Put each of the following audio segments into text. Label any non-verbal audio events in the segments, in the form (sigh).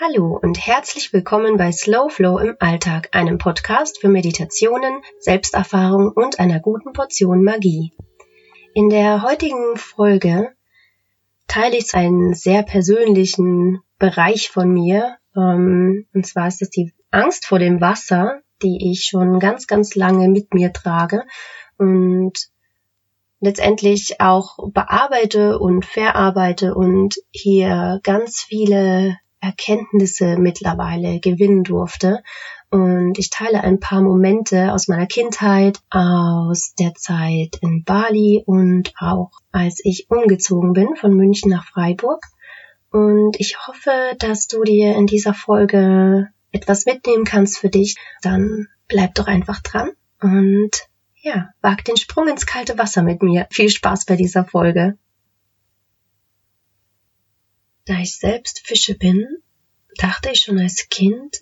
Hallo und herzlich willkommen bei Slow Flow im Alltag, einem Podcast für Meditationen, Selbsterfahrung und einer guten Portion Magie. In der heutigen Folge teile ich einen sehr persönlichen Bereich von mir. Ähm, und zwar ist es die Angst vor dem Wasser, die ich schon ganz, ganz lange mit mir trage und letztendlich auch bearbeite und verarbeite und hier ganz viele Erkenntnisse mittlerweile gewinnen durfte. Und ich teile ein paar Momente aus meiner Kindheit, aus der Zeit in Bali und auch als ich umgezogen bin von München nach Freiburg. Und ich hoffe, dass du dir in dieser Folge etwas mitnehmen kannst für dich. Dann bleib doch einfach dran und ja, wag den Sprung ins kalte Wasser mit mir. Viel Spaß bei dieser Folge. Da ich selbst Fische bin, dachte ich schon als Kind,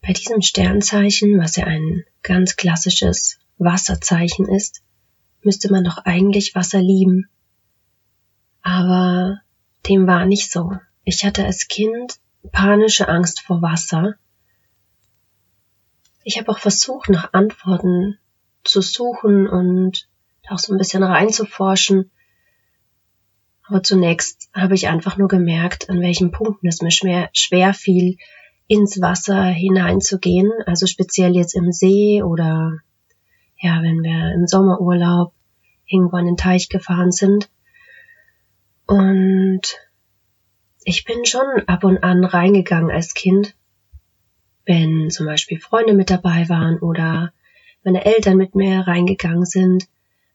bei diesem Sternzeichen, was ja ein ganz klassisches Wasserzeichen ist, müsste man doch eigentlich Wasser lieben. Aber dem war nicht so. Ich hatte als Kind panische Angst vor Wasser. Ich habe auch versucht, nach Antworten zu suchen und auch so ein bisschen reinzuforschen. Aber zunächst habe ich einfach nur gemerkt, an welchen Punkten es mir schwer, schwer fiel, ins Wasser hineinzugehen. Also speziell jetzt im See oder ja, wenn wir im Sommerurlaub irgendwo an den Teich gefahren sind. Und ich bin schon ab und an reingegangen als Kind, wenn zum Beispiel Freunde mit dabei waren oder meine Eltern mit mir reingegangen sind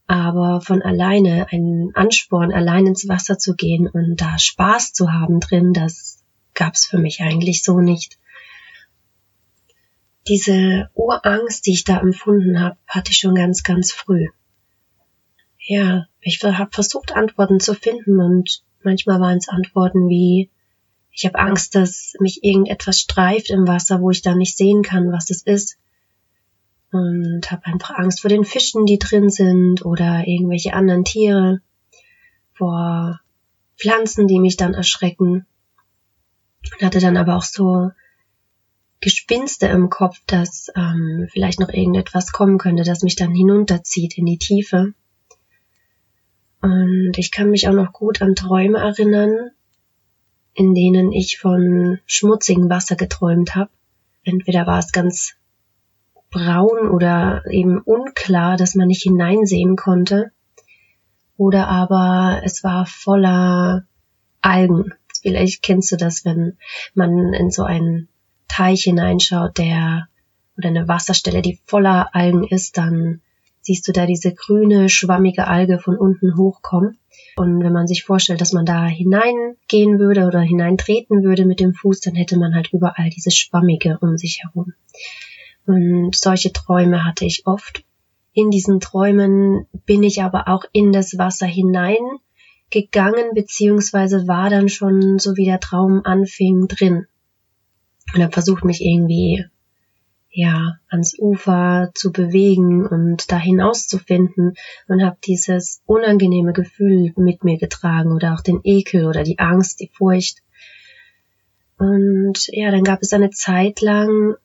aber von alleine einen Ansporn, allein ins Wasser zu gehen und da Spaß zu haben drin, das gab's für mich eigentlich so nicht. Diese Urangst, die ich da empfunden habe, hatte ich schon ganz, ganz früh. Ja, ich habe versucht, Antworten zu finden und manchmal waren es Antworten wie, ich habe Angst, dass mich irgendetwas streift im Wasser, wo ich da nicht sehen kann, was es ist und habe einfach Angst vor den Fischen, die drin sind oder irgendwelche anderen Tiere, vor Pflanzen, die mich dann erschrecken. Und hatte dann aber auch so Gespinste im Kopf, dass ähm, vielleicht noch irgendetwas kommen könnte, das mich dann hinunterzieht in die Tiefe. Und ich kann mich auch noch gut an Träume erinnern, in denen ich von schmutzigem Wasser geträumt habe. Entweder war es ganz braun oder eben unklar, dass man nicht hineinsehen konnte. Oder aber es war voller Algen. Vielleicht kennst du das, wenn man in so einen Teich hineinschaut, der oder eine Wasserstelle, die voller Algen ist, dann siehst du da diese grüne, schwammige Alge von unten hochkommen. Und wenn man sich vorstellt, dass man da hineingehen würde oder hineintreten würde mit dem Fuß, dann hätte man halt überall dieses Schwammige um sich herum. Und solche Träume hatte ich oft. In diesen Träumen bin ich aber auch in das Wasser hineingegangen, beziehungsweise war dann schon, so wie der Traum anfing, drin. Und habe versucht, mich irgendwie, ja, ans Ufer zu bewegen und da hinauszufinden und habe dieses unangenehme Gefühl mit mir getragen oder auch den Ekel oder die Angst, die Furcht. Und ja, dann gab es eine Zeit lang,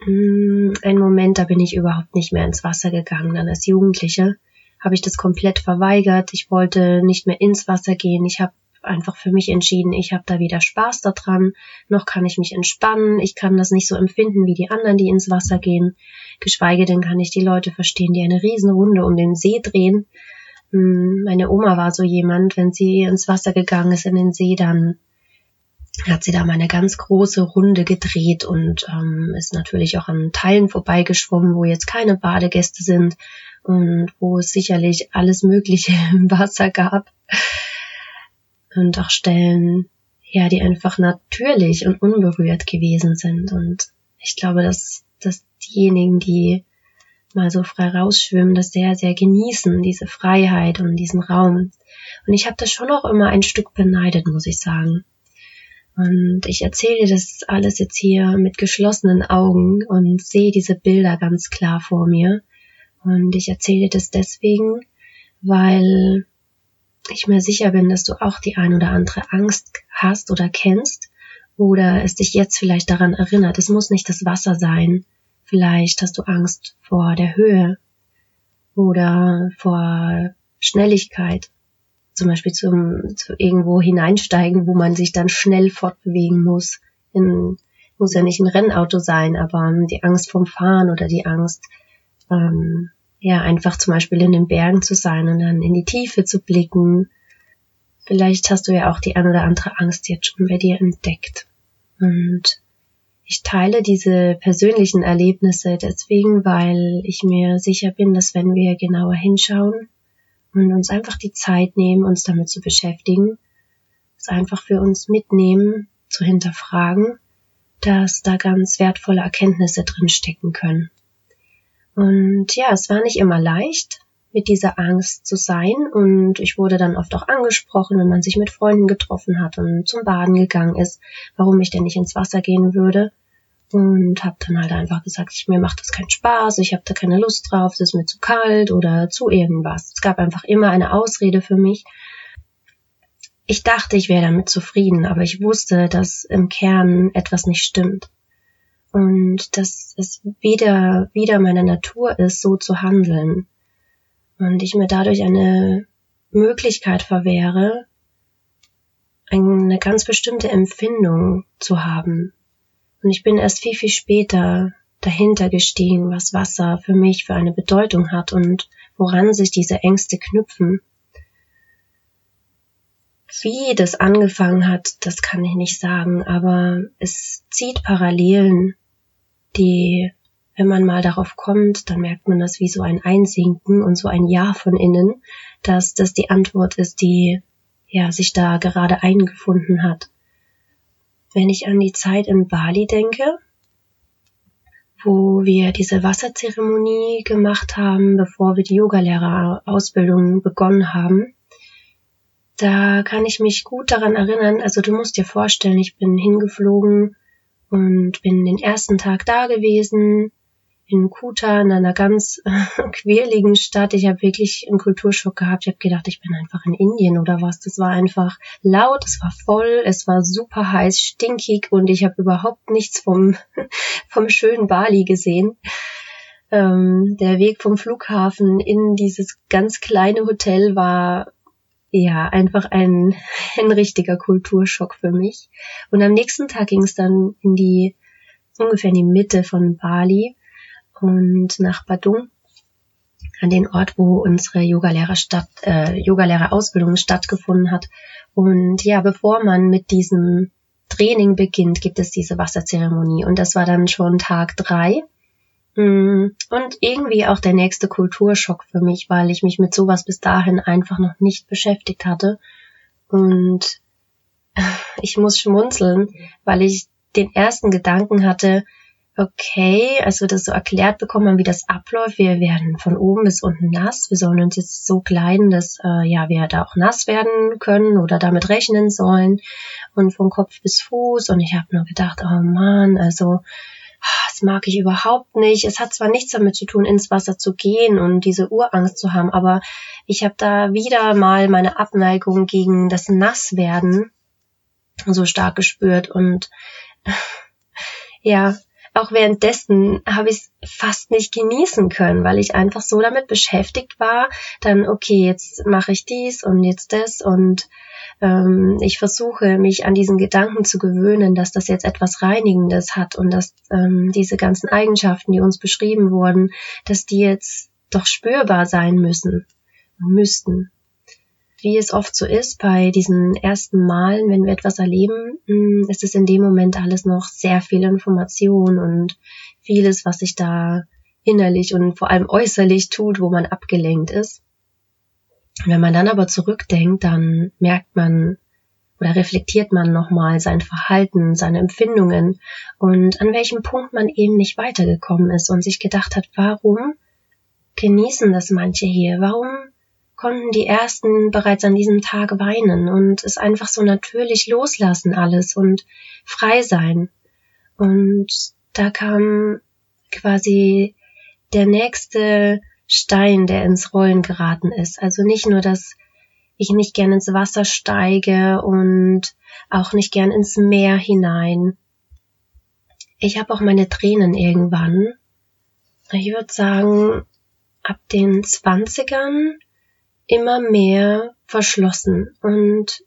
ein Moment, da bin ich überhaupt nicht mehr ins Wasser gegangen. Dann als Jugendliche habe ich das komplett verweigert. Ich wollte nicht mehr ins Wasser gehen. Ich habe einfach für mich entschieden, ich habe da wieder Spaß daran, noch kann ich mich entspannen, ich kann das nicht so empfinden wie die anderen, die ins Wasser gehen, geschweige denn kann ich die Leute verstehen, die eine Riesenrunde um den See drehen. Hm, meine Oma war so jemand, wenn sie ins Wasser gegangen ist in den See, dann hat sie da mal eine ganz große Runde gedreht und ähm, ist natürlich auch an Teilen vorbeigeschwommen, wo jetzt keine Badegäste sind und wo es sicherlich alles Mögliche (laughs) im Wasser gab. Und auch Stellen, ja, die einfach natürlich und unberührt gewesen sind. Und ich glaube, dass, dass diejenigen, die mal so frei rausschwimmen, das sehr, sehr genießen, diese Freiheit und diesen Raum. Und ich habe das schon auch immer ein Stück beneidet, muss ich sagen. Und ich erzähle das alles jetzt hier mit geschlossenen Augen und sehe diese Bilder ganz klar vor mir. Und ich erzähle das deswegen, weil ich mir sicher bin, dass du auch die ein oder andere Angst hast oder kennst oder es dich jetzt vielleicht daran erinnert. Es muss nicht das Wasser sein. Vielleicht hast du Angst vor der Höhe oder vor Schnelligkeit. Zum Beispiel zum, zu irgendwo hineinsteigen, wo man sich dann schnell fortbewegen muss. In, muss ja nicht ein Rennauto sein, aber die Angst vom Fahren oder die Angst, ähm, ja, einfach zum Beispiel in den Bergen zu sein und dann in die Tiefe zu blicken. Vielleicht hast du ja auch die ein oder andere Angst jetzt schon bei dir entdeckt. Und ich teile diese persönlichen Erlebnisse deswegen, weil ich mir sicher bin, dass wenn wir genauer hinschauen und uns einfach die Zeit nehmen, uns damit zu beschäftigen, es einfach für uns mitnehmen, zu hinterfragen, dass da ganz wertvolle Erkenntnisse drin stecken können. Und ja, es war nicht immer leicht, mit dieser Angst zu sein. Und ich wurde dann oft auch angesprochen, wenn man sich mit Freunden getroffen hat und zum Baden gegangen ist, warum ich denn nicht ins Wasser gehen würde. Und habe dann halt einfach gesagt, ich, mir macht das keinen Spaß, ich habe da keine Lust drauf, es ist mir zu kalt oder zu irgendwas. Es gab einfach immer eine Ausrede für mich. Ich dachte, ich wäre damit zufrieden, aber ich wusste, dass im Kern etwas nicht stimmt und dass es wieder, wieder meine Natur ist, so zu handeln. Und ich mir dadurch eine Möglichkeit verwehre, eine ganz bestimmte Empfindung zu haben. Und ich bin erst viel, viel später dahinter gestiegen, was Wasser für mich für eine Bedeutung hat und woran sich diese Ängste knüpfen. Wie das angefangen hat, das kann ich nicht sagen, aber es zieht Parallelen die, wenn man mal darauf kommt, dann merkt man das wie so ein Einsinken und so ein Ja von innen, dass das die Antwort ist, die ja sich da gerade eingefunden hat. Wenn ich an die Zeit in Bali denke, wo wir diese Wasserzeremonie gemacht haben, bevor wir die Yogalehrerausbildung begonnen haben, da kann ich mich gut daran erinnern, also du musst dir vorstellen, ich bin hingeflogen und bin den ersten Tag da gewesen in Kuta, in einer ganz quirligen Stadt. Ich habe wirklich einen Kulturschock gehabt. Ich habe gedacht, ich bin einfach in Indien oder was. Das war einfach laut, es war voll, es war super heiß, stinkig und ich habe überhaupt nichts vom, (laughs) vom schönen Bali gesehen. Ähm, der Weg vom Flughafen in dieses ganz kleine Hotel war ja, einfach ein, (laughs) ein richtiger Kulturschock für mich. Und am nächsten Tag ging es dann in die, ungefähr in die Mitte von Bali und nach Badung, an den Ort, wo unsere Yogalehrer statt, äh, Yogalehrerausbildung stattgefunden hat. Und ja, bevor man mit diesem Training beginnt, gibt es diese Wasserzeremonie. Und das war dann schon Tag drei. Mm, und irgendwie auch der nächste Kulturschock für mich, weil ich mich mit sowas bis dahin einfach noch nicht beschäftigt hatte. Und ich muss schmunzeln, weil ich den ersten Gedanken hatte, okay, also das so erklärt bekommen, wie das abläuft. Wir werden von oben bis unten nass. Wir sollen uns jetzt so kleiden, dass äh, ja wir da auch nass werden können oder damit rechnen sollen und von Kopf bis Fuß. Und ich habe nur gedacht, oh man, also das mag ich überhaupt nicht. Es hat zwar nichts damit zu tun, ins Wasser zu gehen und diese Urangst zu haben, aber ich habe da wieder mal meine Abneigung gegen das Nasswerden so stark gespürt und (laughs) ja, auch währenddessen habe ich es fast nicht genießen können, weil ich einfach so damit beschäftigt war, dann okay, jetzt mache ich dies und jetzt das und ähm, ich versuche mich an diesen Gedanken zu gewöhnen, dass das jetzt etwas Reinigendes hat und dass ähm, diese ganzen Eigenschaften, die uns beschrieben wurden, dass die jetzt doch spürbar sein müssen, müssten. Wie es oft so ist bei diesen ersten Malen, wenn wir etwas erleben, hm, ist es in dem Moment alles noch sehr viel Information und vieles, was sich da innerlich und vor allem äußerlich tut, wo man abgelenkt ist. Wenn man dann aber zurückdenkt, dann merkt man oder reflektiert man nochmal sein Verhalten, seine Empfindungen und an welchem Punkt man eben nicht weitergekommen ist und sich gedacht hat, warum genießen das manche hier? Warum konnten die ersten bereits an diesem Tag weinen und es einfach so natürlich loslassen alles und frei sein? Und da kam quasi der nächste Stein, der ins Rollen geraten ist. Also nicht nur das ich nicht gern ins Wasser steige und auch nicht gern ins Meer hinein. Ich habe auch meine Tränen irgendwann. Ich würde sagen, ab den Zwanzigern immer mehr verschlossen. Und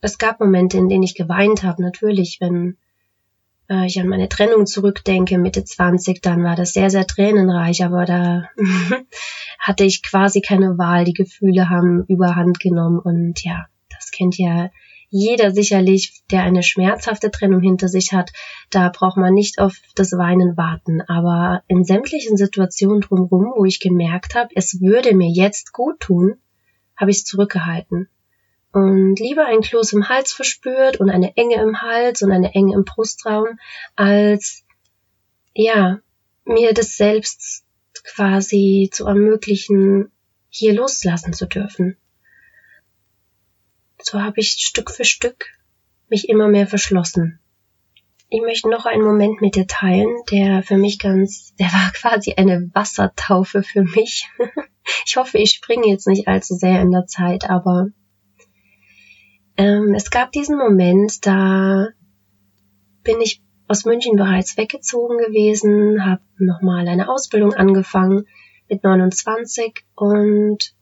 es gab Momente, in denen ich geweint habe, natürlich, wenn äh, ich an meine Trennung zurückdenke, Mitte 20, dann war das sehr, sehr tränenreich, aber da (laughs) hatte ich quasi keine Wahl. Die Gefühle haben überhand genommen und ja, das kennt ja jeder sicherlich, der eine schmerzhafte Trennung hinter sich hat, da braucht man nicht auf das Weinen warten. Aber in sämtlichen Situationen drumherum, wo ich gemerkt habe, es würde mir jetzt gut tun, habe ich es zurückgehalten. Und lieber ein Kloß im Hals verspürt und eine Enge im Hals und eine Enge im Brustraum, als ja, mir das selbst quasi zu ermöglichen, hier loslassen zu dürfen. So habe ich Stück für Stück mich immer mehr verschlossen. Ich möchte noch einen Moment mit dir teilen, der für mich ganz, der war (laughs) quasi eine Wassertaufe für mich. (laughs) ich hoffe, ich springe jetzt nicht allzu sehr in der Zeit, aber ähm, es gab diesen Moment, da bin ich aus München bereits weggezogen gewesen, habe nochmal eine Ausbildung angefangen mit 29 und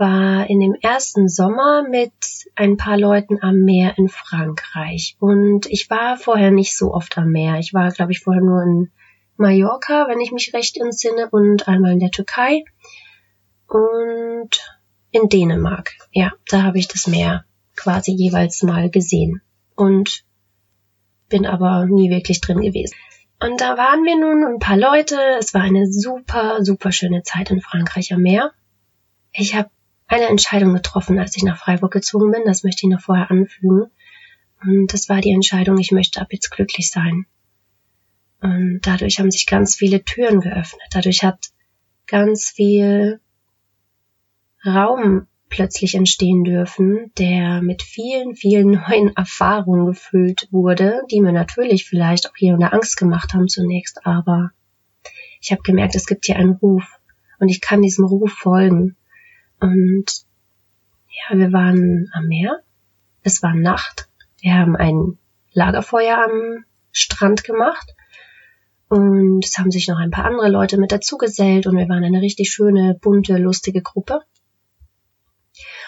war in dem ersten Sommer mit ein paar Leuten am Meer in Frankreich. Und ich war vorher nicht so oft am Meer. Ich war, glaube ich, vorher nur in Mallorca, wenn ich mich recht entsinne, und einmal in der Türkei und in Dänemark. Ja, da habe ich das Meer quasi jeweils mal gesehen und bin aber nie wirklich drin gewesen. Und da waren wir nun ein paar Leute. Es war eine super, super schöne Zeit in Frankreich am Meer. Ich habe eine Entscheidung getroffen, als ich nach Freiburg gezogen bin. Das möchte ich noch vorher anfügen. Und das war die Entscheidung, ich möchte ab jetzt glücklich sein. Und dadurch haben sich ganz viele Türen geöffnet. Dadurch hat ganz viel Raum plötzlich entstehen dürfen, der mit vielen, vielen (laughs) neuen Erfahrungen gefüllt wurde, die mir natürlich vielleicht auch hier unter Angst gemacht haben zunächst, aber ich habe gemerkt, es gibt hier einen Ruf und ich kann diesem Ruf folgen. Und ja, wir waren am Meer. Es war Nacht. Wir haben ein Lagerfeuer am Strand gemacht. Und es haben sich noch ein paar andere Leute mit dazugesellt und wir waren eine richtig schöne, bunte, lustige Gruppe.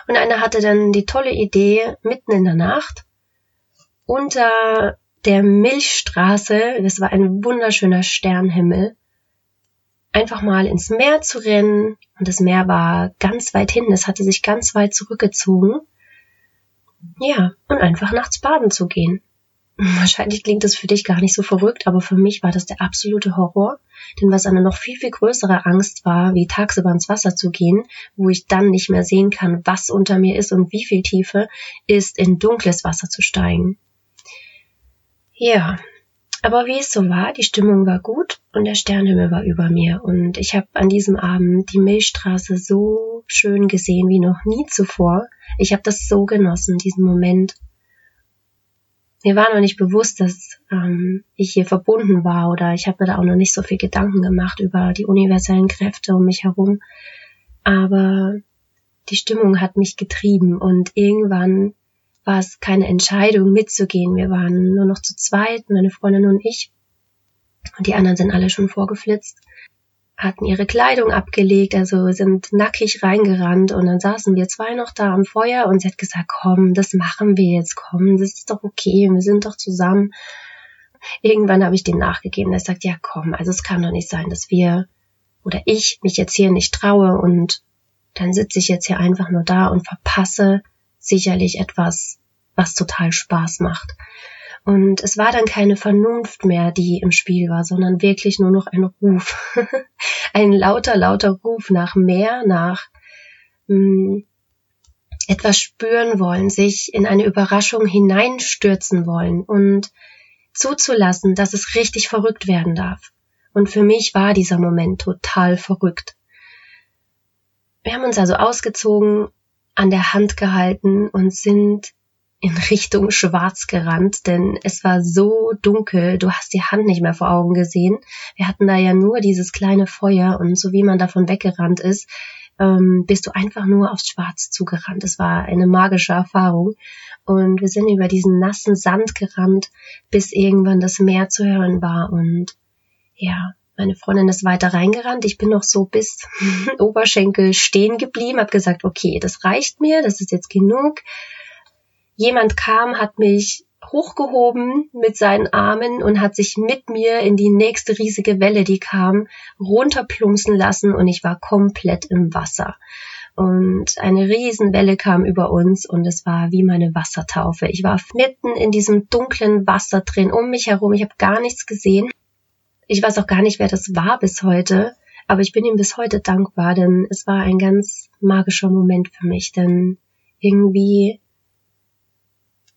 Und einer hatte dann die tolle Idee, mitten in der Nacht, unter der Milchstraße, das war ein wunderschöner Sternhimmel, einfach mal ins Meer zu rennen. Und das Meer war ganz weit hin, es hatte sich ganz weit zurückgezogen. Ja, und einfach nachts baden zu gehen. (laughs) Wahrscheinlich klingt das für dich gar nicht so verrückt, aber für mich war das der absolute Horror. Denn was eine noch viel, viel größere Angst war, wie tagsüber ins Wasser zu gehen, wo ich dann nicht mehr sehen kann, was unter mir ist und wie viel Tiefe, ist in dunkles Wasser zu steigen. Ja, aber wie es so war, die Stimmung war gut und der Sternhimmel war über mir. Und ich habe an diesem Abend die Milchstraße so schön gesehen wie noch nie zuvor. Ich habe das so genossen, diesen Moment. Mir war noch nicht bewusst, dass ähm, ich hier verbunden war oder ich habe mir da auch noch nicht so viel Gedanken gemacht über die universellen Kräfte um mich herum. Aber die Stimmung hat mich getrieben und irgendwann war es keine Entscheidung mitzugehen. Wir waren nur noch zu zweit, meine Freundin und ich. Und die anderen sind alle schon vorgeflitzt, hatten ihre Kleidung abgelegt, also sind nackig reingerannt und dann saßen wir zwei noch da am Feuer und sie hat gesagt, komm, das machen wir jetzt, komm, das ist doch okay, wir sind doch zusammen. Irgendwann habe ich dem nachgegeben, er sagt, ja komm, also es kann doch nicht sein, dass wir oder ich mich jetzt hier nicht traue und dann sitze ich jetzt hier einfach nur da und verpasse sicherlich etwas, was total Spaß macht. Und es war dann keine Vernunft mehr, die im Spiel war, sondern wirklich nur noch ein Ruf. (laughs) ein lauter, lauter Ruf nach mehr, nach mh, hm, etwas spüren wollen, sich in eine Überraschung hineinstürzen wollen und zuzulassen, dass es richtig verrückt werden darf. Und für mich war dieser Moment total verrückt. Wir haben uns also ausgezogen, an der Hand gehalten und sind in Richtung Schwarz gerannt, denn es war so dunkel, du hast die Hand nicht mehr vor Augen gesehen. Wir hatten da ja nur dieses kleine Feuer und so wie man davon weggerannt ist, ähm, bist du einfach nur aufs Schwarz zugerannt. Es war eine magische Erfahrung. Und wir sind über diesen nassen Sand gerannt, bis irgendwann das Meer zu hören war. Und ja, meine Freundin ist weiter reingerannt. Ich bin noch so bis (laughs) Oberschenkel stehen geblieben, habe gesagt, okay, das reicht mir, das ist jetzt genug. Jemand kam, hat mich hochgehoben mit seinen Armen und hat sich mit mir in die nächste riesige Welle, die kam, runterplumpsen lassen und ich war komplett im Wasser. Und eine Riesenwelle kam über uns und es war wie meine Wassertaufe. Ich war mitten in diesem dunklen Wasser drin, um mich herum. Ich habe gar nichts gesehen. Ich weiß auch gar nicht, wer das war bis heute, aber ich bin ihm bis heute dankbar, denn es war ein ganz magischer Moment für mich, denn irgendwie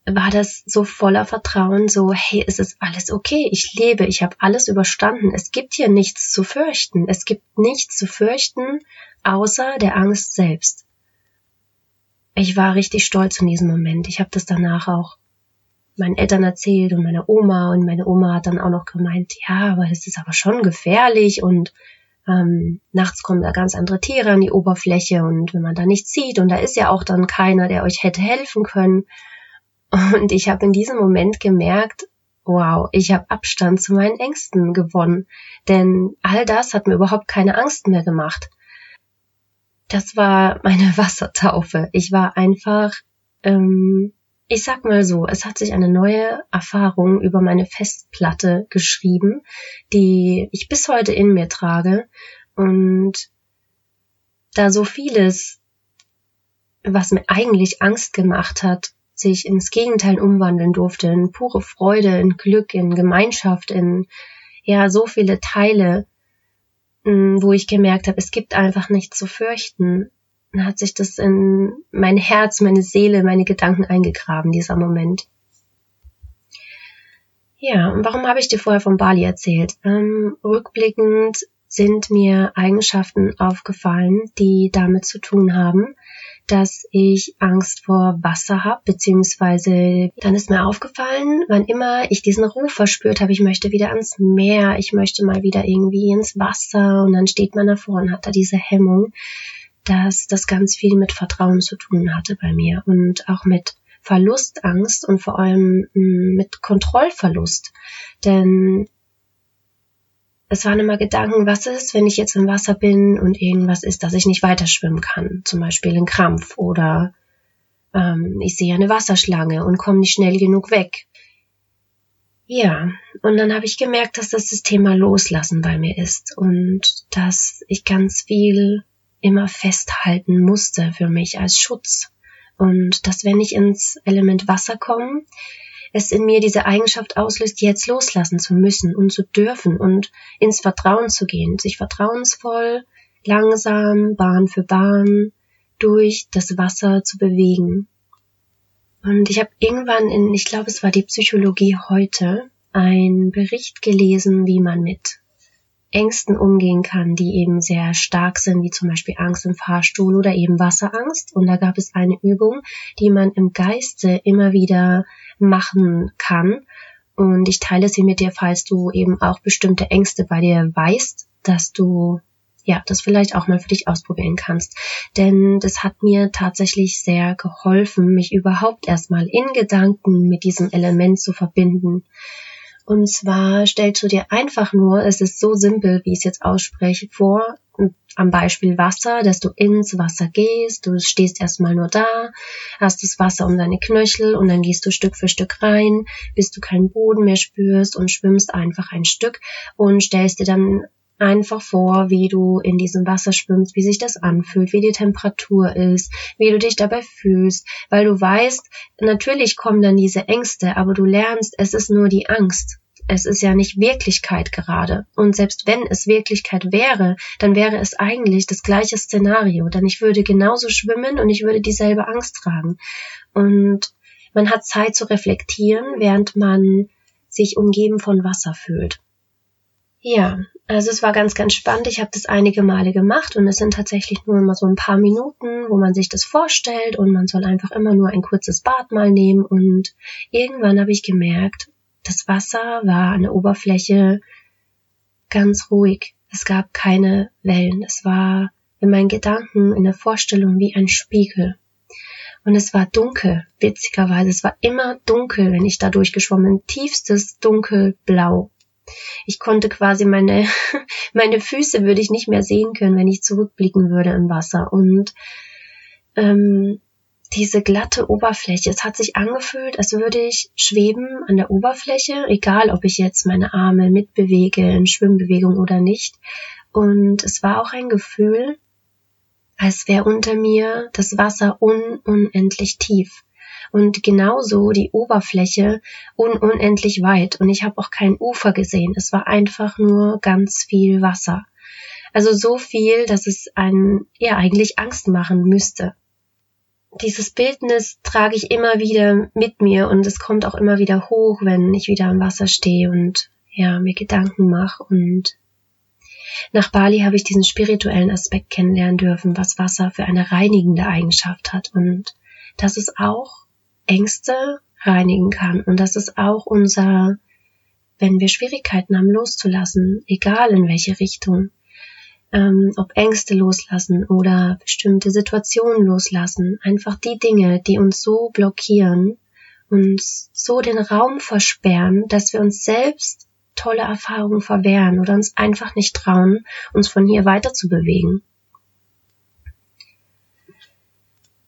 war das so voller Vertrauen, so, hey, es ist alles okay, ich lebe, ich habe alles überstanden, es gibt hier nichts zu fürchten, es gibt nichts zu fürchten, außer der Angst selbst. Ich war richtig stolz in diesem Moment. Ich habe das danach auch meinen Eltern erzählt und meiner Oma und meine Oma hat dann auch noch gemeint, ja, aber es ist aber schon gefährlich und ähm, nachts kommen da ganz andere Tiere an die Oberfläche und wenn man da nichts sieht und da ist ja auch dann keiner, der euch hätte helfen können. Und ich habe in diesem Moment gemerkt, wow, ich habe Abstand zu meinen Ängsten gewonnen, denn all das hat mir überhaupt keine Angst mehr gemacht. Das war meine (laughs) Wassertaufe. Ich war einfach ähm, ich sag mal so, es hat sich eine neue Erfahrung über meine Festplatte geschrieben, die ich bis heute in mir trage. Und da so vieles, was mir eigentlich Angst gemacht hat, sich ins Gegenteil umwandeln durfte, in pure Freude, in Glück, in Gemeinschaft, in ja so viele Teile, mm, wo ich gemerkt habe, es gibt einfach nichts zu fürchten hat sich das in mein Herz, meine Seele, meine Gedanken eingegraben, dieser Moment. Ja, und warum habe ich dir vorher von Bali erzählt? Ähm, rückblickend sind mir Eigenschaften aufgefallen, die damit zu tun haben, dass ich Angst vor Wasser habe, beziehungsweise dann ist mir aufgefallen, wann immer ich diesen Ruf verspürt habe, ich möchte wieder ans Meer, ich möchte mal wieder irgendwie ins Wasser und dann steht man davor und hat da diese Hemmung, dass das ganz viel mit Vertrauen zu tun hatte bei mir und auch mit Verlustangst und vor allem mm, mit Kontrollverlust. Denn es waren immer Gedanken, was ist, wenn ich jetzt im Wasser bin und irgendwas ist, dass ich nicht weiter schwimmen kann, zum Beispiel ein Krampf oder ähm, ich sehe eine Wasserschlange und komme nicht schnell genug weg. Ja, und dann habe ich gemerkt, dass das das Thema Loslassen bei mir ist und dass ich ganz viel immer festhalten musste für mich als Schutz. Und dass wenn ich ins Element Wasser komme, es in mir diese Eigenschaft auslöst, jetzt loslassen zu müssen und zu dürfen und ins Vertrauen zu gehen, sich vertrauensvoll, langsam, Bahn für Bahn durch das Wasser zu bewegen. Und ich habe irgendwann in, ich glaube es war die Psychologie heute, ein Bericht gelesen, wie man mit Ängsten umgehen kann, die eben sehr stark sind, wie zum Beispiel Angst im Fahrstuhl oder eben Wasserangst. Und da gab es eine Übung, die man im Geiste immer wieder machen kann. Und ich teile sie mit dir, falls du eben auch bestimmte Ängste bei dir weißt, dass du ja, das vielleicht auch mal für dich ausprobieren kannst. Denn das hat mir tatsächlich sehr geholfen, mich überhaupt erstmal in Gedanken mit diesem Element zu verbinden. Und zwar stellst du dir einfach nur, es ist so simpel, wie ich es jetzt ausspreche, vor, am Beispiel Wasser, dass du ins Wasser gehst, du stehst erstmal nur da, hast das Wasser um deine Knöchel und dann gehst du Stück für Stück rein, bis du keinen Boden mehr spürst und schwimmst einfach ein Stück und stellst dir dann einfach vor, wie du in diesem Wasser schwimmst, wie sich das anfühlt, wie die Temperatur ist, wie du dich dabei fühlst, weil du weißt, natürlich kommen dann diese Ängste, aber du lernst, es ist nur die Angst. Es ist ja nicht Wirklichkeit gerade. Und selbst wenn es Wirklichkeit wäre, dann wäre es eigentlich das gleiche Szenario. Denn ich würde genauso schwimmen und ich würde dieselbe Angst tragen. Und man hat Zeit zu reflektieren, während man sich umgeben von Wasser fühlt. Ja, also es war ganz, ganz spannend. Ich habe das einige Male gemacht und es sind tatsächlich nur immer so ein paar Minuten, wo man sich das vorstellt und man soll einfach immer nur ein kurzes Bad mal nehmen und irgendwann habe ich gemerkt, das Wasser war an der Oberfläche ganz ruhig. Es gab keine Wellen. Es war in meinen Gedanken, in der Vorstellung wie ein Spiegel. Und es war dunkel, witzigerweise. Es war immer dunkel, wenn ich da durchgeschwommen. Tiefstes dunkelblau. Ich konnte quasi meine, (laughs) meine Füße würde ich nicht mehr sehen können, wenn ich zurückblicken würde im Wasser. Und ähm, diese glatte Oberfläche, es hat sich angefühlt, als würde ich schweben an der Oberfläche, egal ob ich jetzt meine Arme mitbewege in Schwimmbewegung oder nicht. Und es war auch ein Gefühl, als wäre unter mir das Wasser un unendlich tief und genauso die Oberfläche un unendlich weit und ich habe auch kein Ufer gesehen. Es war einfach nur ganz viel Wasser. Also so viel, dass es einen ja eigentlich Angst machen müsste. Dieses Bildnis trage ich immer wieder mit mir und es kommt auch immer wieder hoch, wenn ich wieder am Wasser stehe und ja, mir Gedanken mache und nach Bali habe ich diesen spirituellen Aspekt kennenlernen dürfen, was Wasser für eine reinigende Eigenschaft hat und dass es auch Ängste reinigen kann. Und das ist auch unser, wenn wir Schwierigkeiten haben loszulassen, egal in welche Richtung, ähm, ob Ängste loslassen oder bestimmte Situationen loslassen, einfach die Dinge, die uns so blockieren, uns so den Raum versperren, dass wir uns selbst tolle Erfahrungen verwehren oder uns einfach nicht trauen, uns von hier weiter zu bewegen.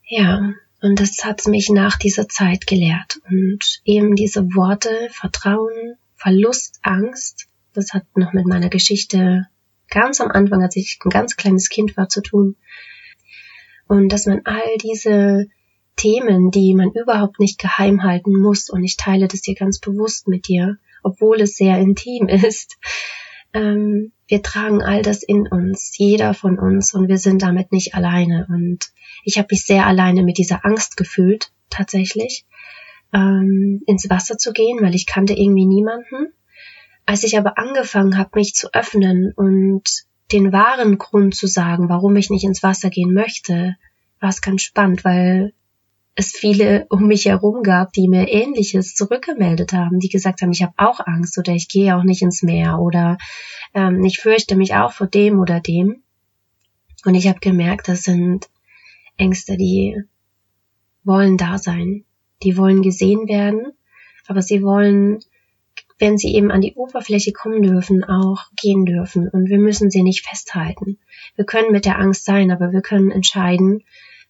Ja, und das hat mich nach dieser Zeit gelehrt. Und eben diese Worte Vertrauen, Verlust, Angst, das hat noch mit meiner Geschichte ganz am Anfang, als ich ein ganz kleines Kind war, zu tun. Und dass man all diese Themen, die man überhaupt nicht geheim halten muss, und ich teile das hier ganz bewusst mit dir, obwohl es sehr intim (laughs) ist, ähm, wir tragen all das in uns, jeder von uns, und wir sind damit nicht alleine. Und ich habe mich sehr alleine mit dieser Angst gefühlt, tatsächlich, ähm, ins Wasser zu gehen, weil ich kannte irgendwie niemanden. Als ich aber angefangen habe, mich zu öffnen und den wahren Grund zu sagen, warum ich nicht ins Wasser gehen möchte, war es ganz spannend, weil es viele um mich herum gab, die mir Ähnliches zurückgemeldet haben, die gesagt haben, ich habe auch Angst oder ich gehe auch nicht ins Meer oder ähm, ich fürchte mich auch vor dem oder dem. Und ich habe gemerkt, das sind Ängste, die wollen da sein, die wollen gesehen werden, aber sie wollen, wenn sie eben an die Oberfläche kommen dürfen, auch gehen dürfen. Und wir müssen sie nicht festhalten. Wir können mit der Angst sein, aber wir können entscheiden,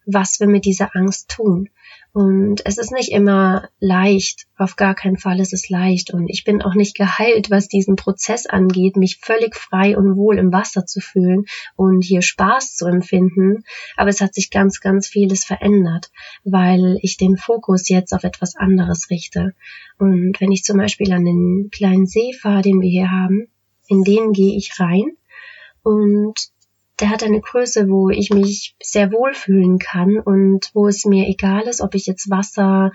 was wir mit dieser Angst tun. Und es ist nicht immer leicht, auf gar keinen Fall ist es leicht. Und ich bin auch nicht geheilt, was diesen Prozess angeht, mich völlig frei und wohl im Wasser zu fühlen und hier Spaß zu empfinden. Aber es hat sich ganz, ganz vieles verändert, weil ich den Fokus jetzt auf etwas anderes richte. Und wenn ich zum Beispiel an den kleinen See fahre, den wir hier haben, in den gehe ich rein und der hat eine Größe, wo ich mich sehr wohl fühlen kann und wo es mir egal ist, ob ich jetzt Wasser,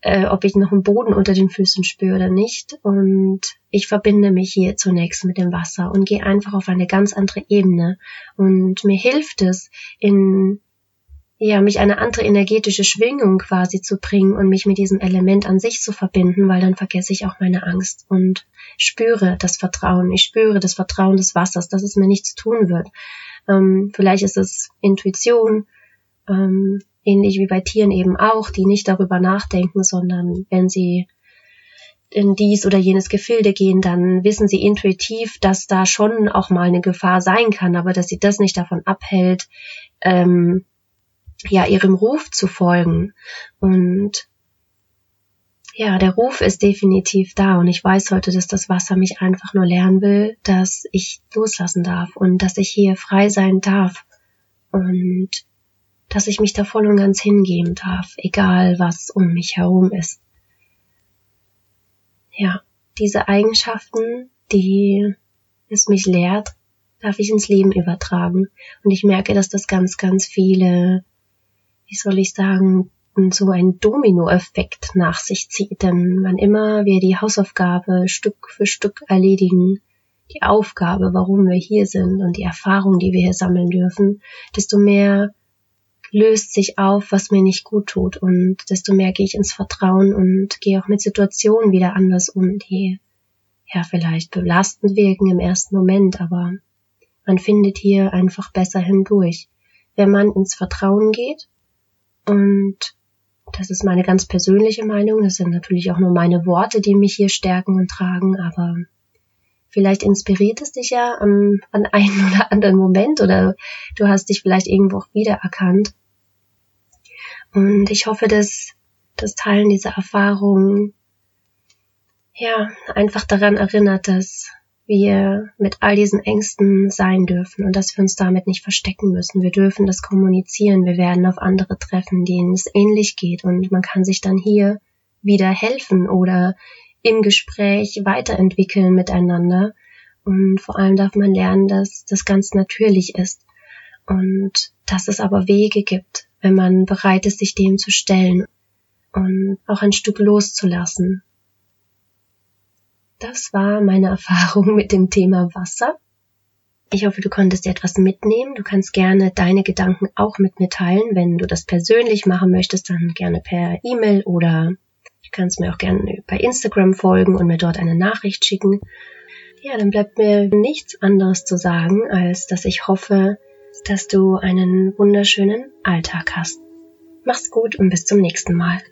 äh, ob ich noch einen Boden unter den Füßen spüre oder nicht. Und ich verbinde mich hier zunächst mit dem Wasser und gehe einfach auf eine ganz andere Ebene. Und mir hilft es, in ja, mich eine andere energetische Schwingung quasi zu bringen und mich mit diesem Element an sich zu verbinden, weil dann vergesse ich auch meine Angst und spüre das Vertrauen. Ich spüre das Vertrauen des Wassers, dass es mir nichts tun wird. Ähm, vielleicht ist es Intuition, ähm, ähnlich wie bei Tieren eben auch, die nicht darüber nachdenken, sondern wenn sie in dies oder jenes Gefilde gehen, dann wissen sie intuitiv, dass da schon auch mal eine Gefahr sein kann, aber dass sie das nicht davon abhält, ähm, ja, ihrem Ruf zu folgen. Und ja, der Ruf ist definitiv da und ich weiß heute, dass das Wasser mich einfach nur lernen will, dass ich loslassen darf und dass ich hier frei sein darf und dass ich mich da voll und ganz hingeben darf, egal was um mich herum ist. Ja, diese Eigenschaften, die es mich lehrt, darf ich ins Leben übertragen. Und ich merke, dass das ganz, ganz viele, wie soll ich sagen, so ein Dominoeffekt nach sich zieht. Denn wann immer wir die Hausaufgabe Stück für Stück erledigen, die Aufgabe, warum wir hier sind und die Erfahrung, die wir hier sammeln dürfen, desto mehr löst sich auf, was mir nicht gut tut und desto mehr gehe ich ins Vertrauen und gehe auch mit Situationen wieder anders um, die ja vielleicht belastend wirken im ersten Moment, aber Man findet hier einfach besser hindurch. Wenn man ins Vertrauen geht und das ist meine ganz persönliche Meinung, das sind natürlich auch nur meine Worte, die mich hier stärken und tragen, aber vielleicht inspiriert es dich ja an, an einen (laughs) oder anderen Moment oder du hast dich vielleicht irgendwo auch wiedererkannt. Und ich hoffe, dass das Teilen dieser Erfahrungen ja einfach daran erinnert, dass wir mit all diesen Ängsten sein dürfen und dass wir uns damit nicht verstecken müssen. Wir dürfen das kommunizieren. Wir werden auf andere treffen, denen es ähnlich geht und man kann sich dann hier wieder helfen oder im Gespräch weiterentwickeln miteinander. Und vor allem darf man lernen, dass das ganz natürlich ist und dass es aber Wege gibt, wenn man bereit ist, sich dem zu stellen und auch ein Stück loszulassen das war meine Erfahrung mit dem Thema Wasser. Ich hoffe, du konntest dir etwas mitnehmen. Du kannst gerne deine Gedanken auch mit mir teilen. Wenn du das persönlich machen möchtest, dann gerne per E-Mail oder du kannst mir auch gerne bei Instagram folgen und mir dort eine Nachricht schicken. Ja, dann bleibt mir nichts anderes zu sagen, als dass ich hoffe, dass du einen wunderschönen Alltag hast. Mach's gut und bis zum nächsten Mal.